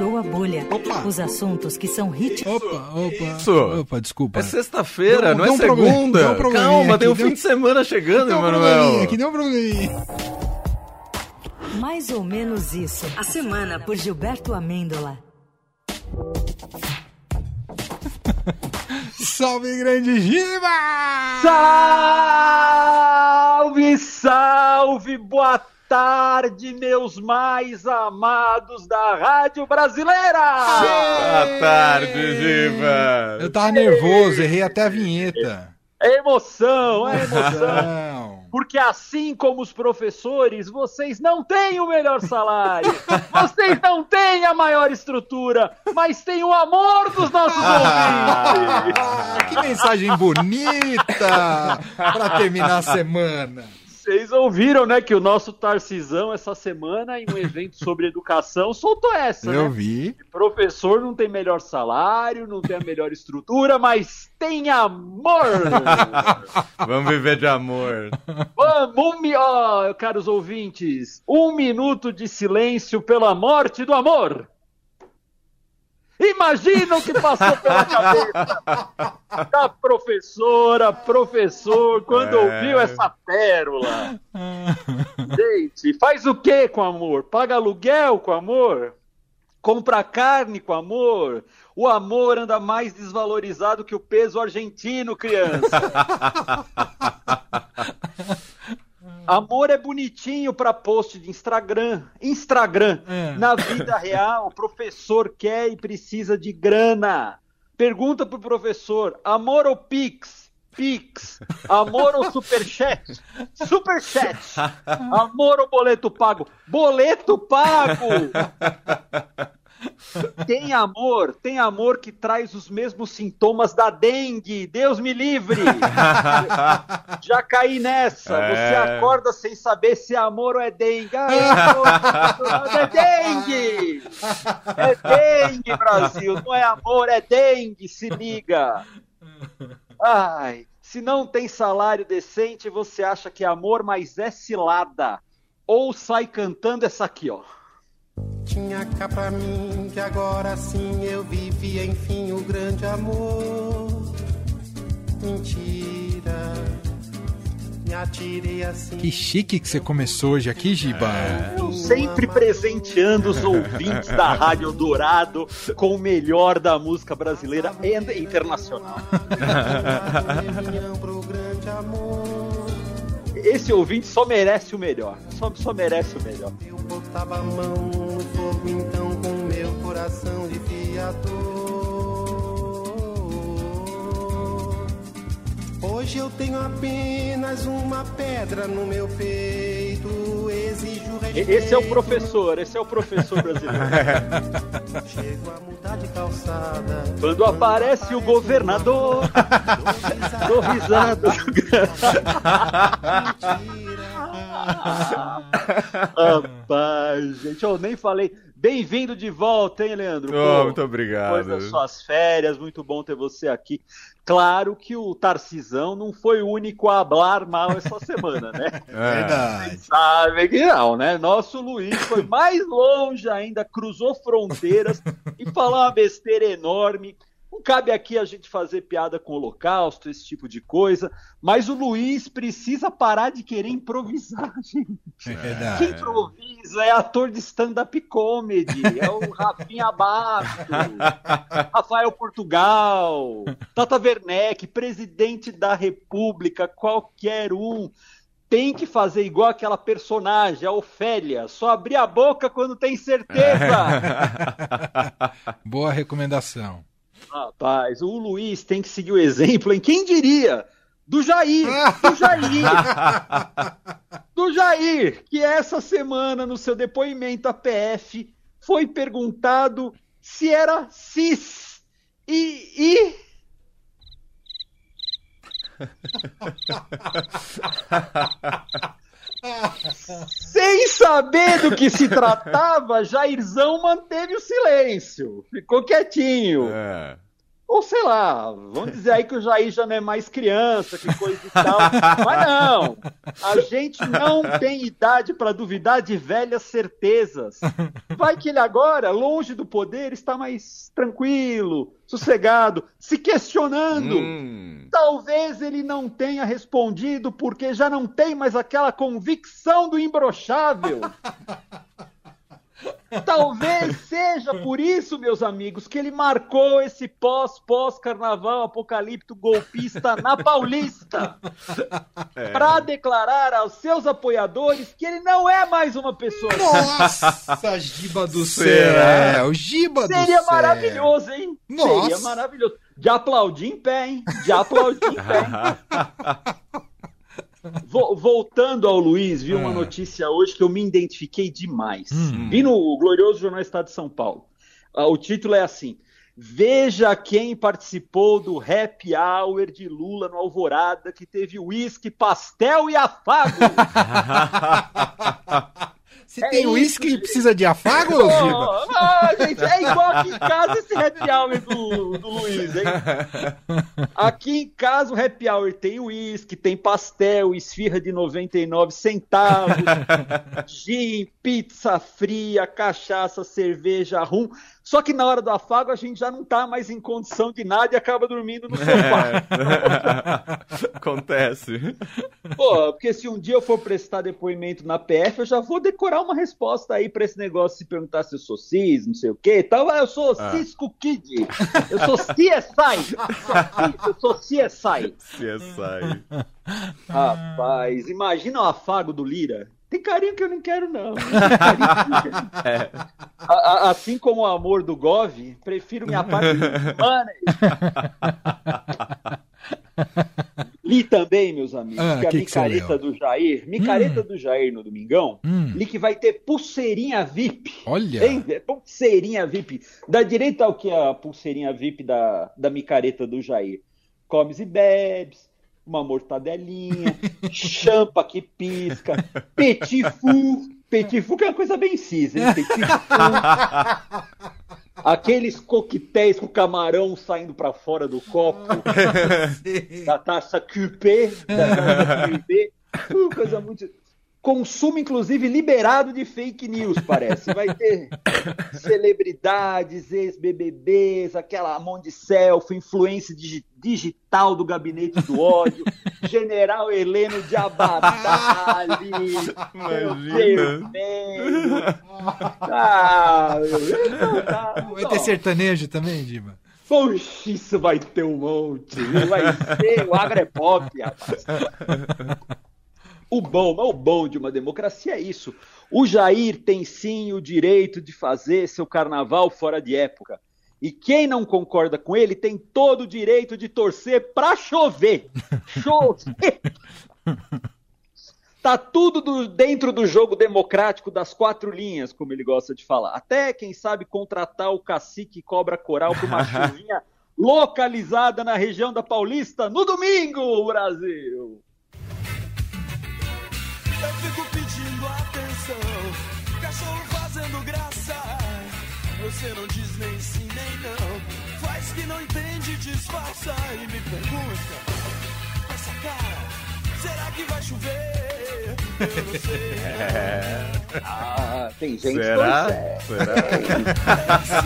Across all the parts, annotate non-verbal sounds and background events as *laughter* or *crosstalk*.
Estourou a bolha. Opa. Os assuntos que são hit. Opa, opa. Isso? Opa, desculpa. É sexta-feira, não é um segunda. um Calma, tem um deu- fim de semana chegando, Deu um Emanuel. aqui, deu um probleminha. Mais ou menos isso. A semana por Gilberto Amêndola. *laughs* Salve, grande Giba! Salve, salve, boa tarde, meus mais amados da Rádio Brasileira! Boa tarde, Giba. Eu tava nervoso, errei até a vinheta. É emoção, é emoção. Porque assim como os professores, vocês não têm o melhor salário, vocês não têm a maior estrutura, mas têm o amor dos nossos ouvintes. Ah, que mensagem bonita pra terminar a semana. Vocês ouviram, né, que o nosso Tarcisão essa semana, em um evento sobre educação, soltou essa, Eu né? vi. Professor não tem melhor salário, não tem a melhor estrutura, mas tem amor. *laughs* Vamos viver de amor. Vamos, um, mi- ó, caros ouvintes, um minuto de silêncio pela morte do amor. Imagina o que passou pela cabeça da professora, professor, quando É. ouviu essa pérola. Gente, faz o que com amor? Paga aluguel com amor? Compra carne com amor? O amor anda mais desvalorizado que o peso argentino, criança. *laughs* Amor é bonitinho para post de Instagram. Instagram. É. Na vida real, o professor quer e precisa de grana. Pergunta pro professor: amor ou Pix? Pix. Amor ou Superchat? Superchat. *laughs* Amor ou boleto pago? Boleto pago. *laughs* Tem amor, tem amor que traz os mesmos sintomas da dengue. Deus me livre. *laughs* Já caí nessa. É. Você acorda sem saber se é amor ou é dengue. Ai, amor, é dengue. É dengue, Brasil. Não é amor, é dengue. Se liga. Ai, se não tem salário decente, você acha que é amor, mas é cilada. Ou sai cantando essa aqui, ó. Tinha cá pra mim que agora sim eu vivia enfim o grande amor. Mentira, me atirei assim. Que chique que você começou hoje aqui, Giba. Eu sempre presenteando os ouvintes da Rádio Dourado com o melhor da música brasileira e internacional. *laughs* Pro grande amor. Esse ouvinte só merece o melhor. Só, só merece o melhor. Eu botava a mão no fogo então com meu coração de fiador. Hoje eu tenho apenas uma pedra no meu peito. Exijo respeito. Esse é o professor, esse é o professor *laughs* brasileiro. Chego a mudar de calçada. Quando aparece o governador, dou risada. Rapaz, gente, eu nem falei. Bem-vindo de volta, hein, Leandro? Oh, muito obrigado. Depois das suas férias, muito bom ter você aqui. Claro que o Tarcisão não foi o único a hablar mal essa *laughs* semana, né? É. Verdade. Sabe que não, né? Nosso Luiz foi mais longe ainda, cruzou fronteiras e falou uma besteira enorme. Não cabe aqui a gente fazer piada com o holocausto, esse tipo de coisa, mas o Luiz precisa parar de querer improvisar, *laughs* gente. É verdade. improvisa é ator de stand-up comedy, é o *laughs* Rafinha Basto, Rafael Portugal, Tata Werneck, presidente da República, qualquer um tem que fazer igual aquela personagem, a Ofélia, só abrir a boca quando tem certeza. *laughs* Boa recomendação. Rapaz, o Luiz tem que seguir o exemplo, em quem diria? Do Jair, do Jair, *laughs* do Jair, que essa semana, no seu depoimento à PF, foi perguntado se era cis. E. e... *laughs* Sem saber do que se tratava, Jairzão manteve o silêncio, ficou quietinho. É. Ou sei lá, vamos dizer aí que o Jair já não é mais criança, que coisa e tal. Mas não, a gente não tem idade para duvidar de velhas certezas. Vai que ele agora, longe do poder, está mais tranquilo, sossegado, se questionando. Hum. Talvez ele não tenha respondido porque já não tem mais aquela convicção do imbrochável. Talvez seja por isso, meus amigos, que ele marcou esse pós-pós-carnaval apocalíptico golpista na Paulista. Para declarar aos seus apoiadores que ele não é mais uma pessoa. Nossa, Giba do Será? céu! Giba do Seria maravilhoso, hein? Nossa. Seria maravilhoso. De aplaudir em pé, hein? De aplaudir em pé. *laughs* Vo- voltando ao Luiz, vi uma Ah. notícia hoje que eu me identifiquei demais. Hum. Vi no glorioso Jornal Estado de São Paulo. Ah, o título é assim: Veja quem participou do happy hour de Lula no Alvorada, que teve uísque, pastel e afago. *laughs* Você É tem isso, uísque e gente. precisa de afago, Giba? Oh, ah, gente, é igual aqui em casa esse happy hour do, do Luiz, hein? *laughs* Aqui em casa o happy hour tem uísque, tem pastel, esfirra de 99 centavos, *laughs* gin, pizza fria, cachaça, cerveja, rum. Só que na hora do afago a gente já não tá mais em condição de nada e acaba dormindo no sofá. *laughs* Acontece. Pô, porque se um dia eu for prestar depoimento na PF, eu já vou decorar uma resposta aí pra esse negócio se perguntar se eu sou cis, não sei o quê. Então, ah, eu sou Ah. Cisco Kid. Eu sou CSI. Eu sou CSI. CSI. Rapaz, imagina o afago do Lira. Tem carinho que eu não quero, não. *laughs* Tem carinho que eu não quero. É. A- a- assim como o amor do Gov, prefiro minha parte money. *laughs* Li também, meus amigos, Ah, que a que que micareta leu? do Jair, micareta do Jair no Domingão, Hum. li que vai ter pulseirinha VIP. Olha! Hein? É Pulseirinha VIP. Da direita ao que é a pulseirinha VIP da, da micareta do Jair? Comes e bebes, uma mortadelinha, *laughs* champa que pisca, petit fou. Que é uma coisa bem cis, hein? *laughs* Aqueles coquetéis com camarão saindo pra fora do copo, *laughs* da taça cupê, da taça cupê. Uh, coisa muito. Consumo, inclusive, liberado de fake news, parece. Vai ter *coughs* celebridades, ex-BBBs, aquela mão de selfie, influência digi- digital do gabinete do ódio, *laughs* general Heleno de Abadali, Imagina. Ah, meu não dá, Vai não. ter sertanejo também, Giba? Poxa, isso vai ter um monte. viu? Vai ser o agrepop, rapaz. *laughs* O bom, mas o bom de uma democracia é isso. O Jair tem sim o direito de fazer seu carnaval fora de época. E quem não concorda com ele tem todo o direito de torcer pra chover. *laughs* Chover. Tá tudo do- dentro do jogo democrático das quatro linhas, como ele gosta de falar. Até, quem sabe, contratar o cacique cobra coral para uma *laughs* chuvinha localizada na região da Paulista no domingo, Brasil. Eu fico pedindo atenção, cachorro fazendo graça. Você não diz nem sim nem não, faz que não entende, disfarça e me pergunta essa cara, será que vai chover? Eu não sei. *laughs* Ah, tem gente Será? é. Será?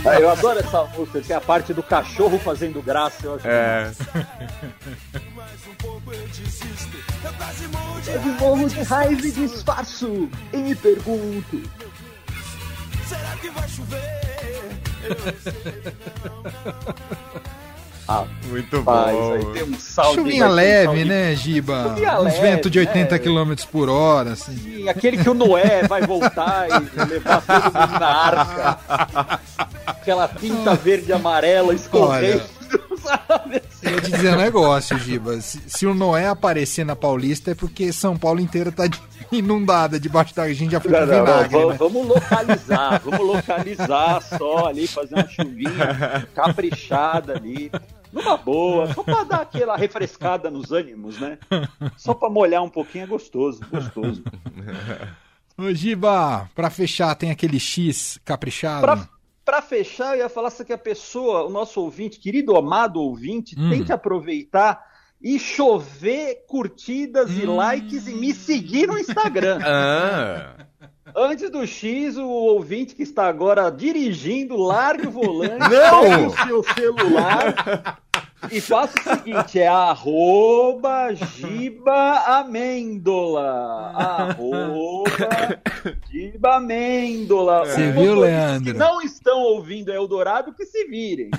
*laughs* Ah, Eu adoro essa música, que é a parte do cachorro fazendo graça. Eu acho É. Um pouco *laughs* eu eu de Eu raiva. morro de raiva e disfarço e me pergunto. Será que vai chover? *laughs* Ah, Muito bom. aí tem um. Chuvinha um leve, salve- né, Giba? Chuvinha Uns ventos de 80 né? km por hora, assim. Sim, aquele que o Noé vai voltar e levar todo mundo na arca. *laughs* Aquela tinta verde e amarela escorrendo, *laughs* sabe? Eu ia te dizer um negócio, Giba. Se, se o Noé aparecer na Paulista é porque São Paulo inteira tá *laughs* inundada debaixo da gente já foi Não, não, não, vinagre, vamos, né? vamos localizar, vamos localizar só ali, fazer uma chuvinha caprichada ali, numa boa, só pra dar aquela refrescada nos ânimos, né? Só pra molhar um pouquinho é gostoso, gostoso. Ô, Giba, pra fechar, tem aquele X caprichado? Pra, Pra fechar, eu ia falar que a pessoa, o nosso ouvinte, querido amado ouvinte, Hum. tem que aproveitar e chover curtidas e Hum. likes e me seguir no Instagram. *laughs* Ah, Antes do X, o ouvinte que está agora dirigindo, largue o volante, *laughs* Não! o seu celular e faça o seguinte, é arroba Giba Amêndola. Arroba *laughs* Giba Amêndola. Você viu, Leandro? Não estão ouvindo Eldorado, que se virem.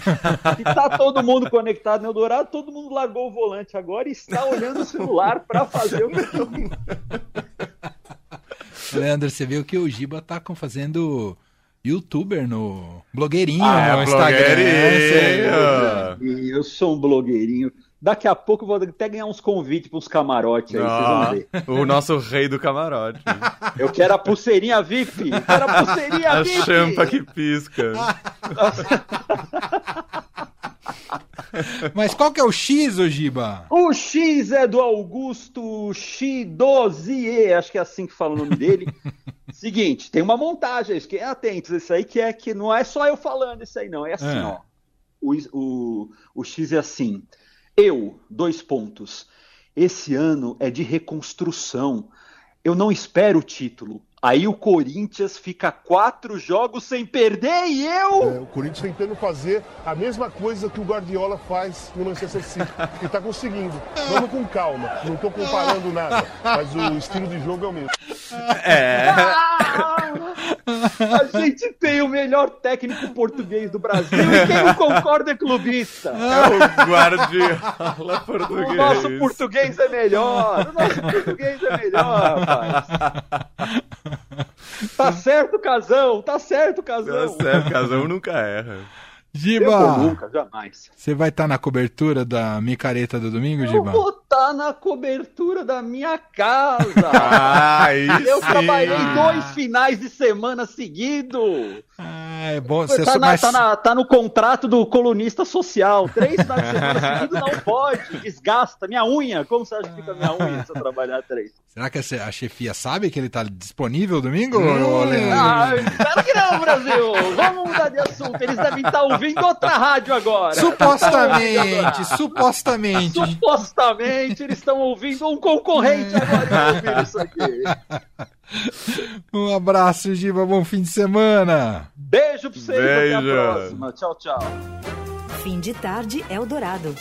Se tá todo mundo conectado no Eldorado, todo mundo largou o volante agora e está olhando o celular para fazer o que Leandro, você viu que o Giba tá com- fazendo youtuber no blogueirinho Ah, no é Instagram. blogueirinho. É, E eu sou um blogueirinho. Daqui a pouco eu vou até ganhar uns convites para uns camarotes aí, vocês vão ah, ver. o nosso rei do camarote. Eu quero a pulseirinha VIP! Eu quero a pulseirinha A VIP! champa que pisca. *laughs* Mas qual que é o X, ô Giba? O X é do Augusto X12E, acho que é assim que fala o nome dele. *laughs* Seguinte, tem uma montagem, fiquem atentos, isso aí que é que não é só eu falando isso aí não, é assim, É. ó. O, o, o X é assim. Eu, dois pontos. Esse ano é de reconstrução. Eu não espero o título. Aí o Corinthians fica quatro jogos sem perder e eu. É, o Corinthians tentando fazer a mesma coisa que o Guardiola faz no Manchester City. E tá conseguindo. Vamos com calma. Não tô comparando nada. Mas o estilo de jogo é o mesmo. É. A gente tem o melhor técnico português do Brasil e quem não concorda é clubista. É o Guardiola *laughs* O português. nosso português é melhor. O nosso português é melhor, rapaz. Tá certo, Casão. Tá certo, Tá Casão. certo, casão nunca erra. Eu Giba, nunca, jamais. você vai estar na cobertura da micareta do domingo, Eu Giba? vou estar na cobertura da minha casa. *laughs* Ah, Eu sim. trabalhei dois finais de semana seguidos. Ah, é bom. Você Tá, na- mas... tá na- tá no contrato do colunista social. Três finais de semana seguidos não pode. Desgasta. Minha unha. Como você acha que fica a minha unha se eu trabalhar três? Será que a che- a chefia sabe que ele tá disponível domingo, Hum. Ah, espero que não, Brasil. Vamos mudar de assunto. Eles devem estar ouvindo outra rádio agora. Supostamente, *laughs* supostamente. Supostamente eles estão ouvindo um concorrente agora ouvindo *laughs* isso aqui. Um abraço, Giba. Bom fim de semana. Beijo pra vocês. Até a Beijo. próxima. Tchau, tchau. Fim de tarde Eldorado.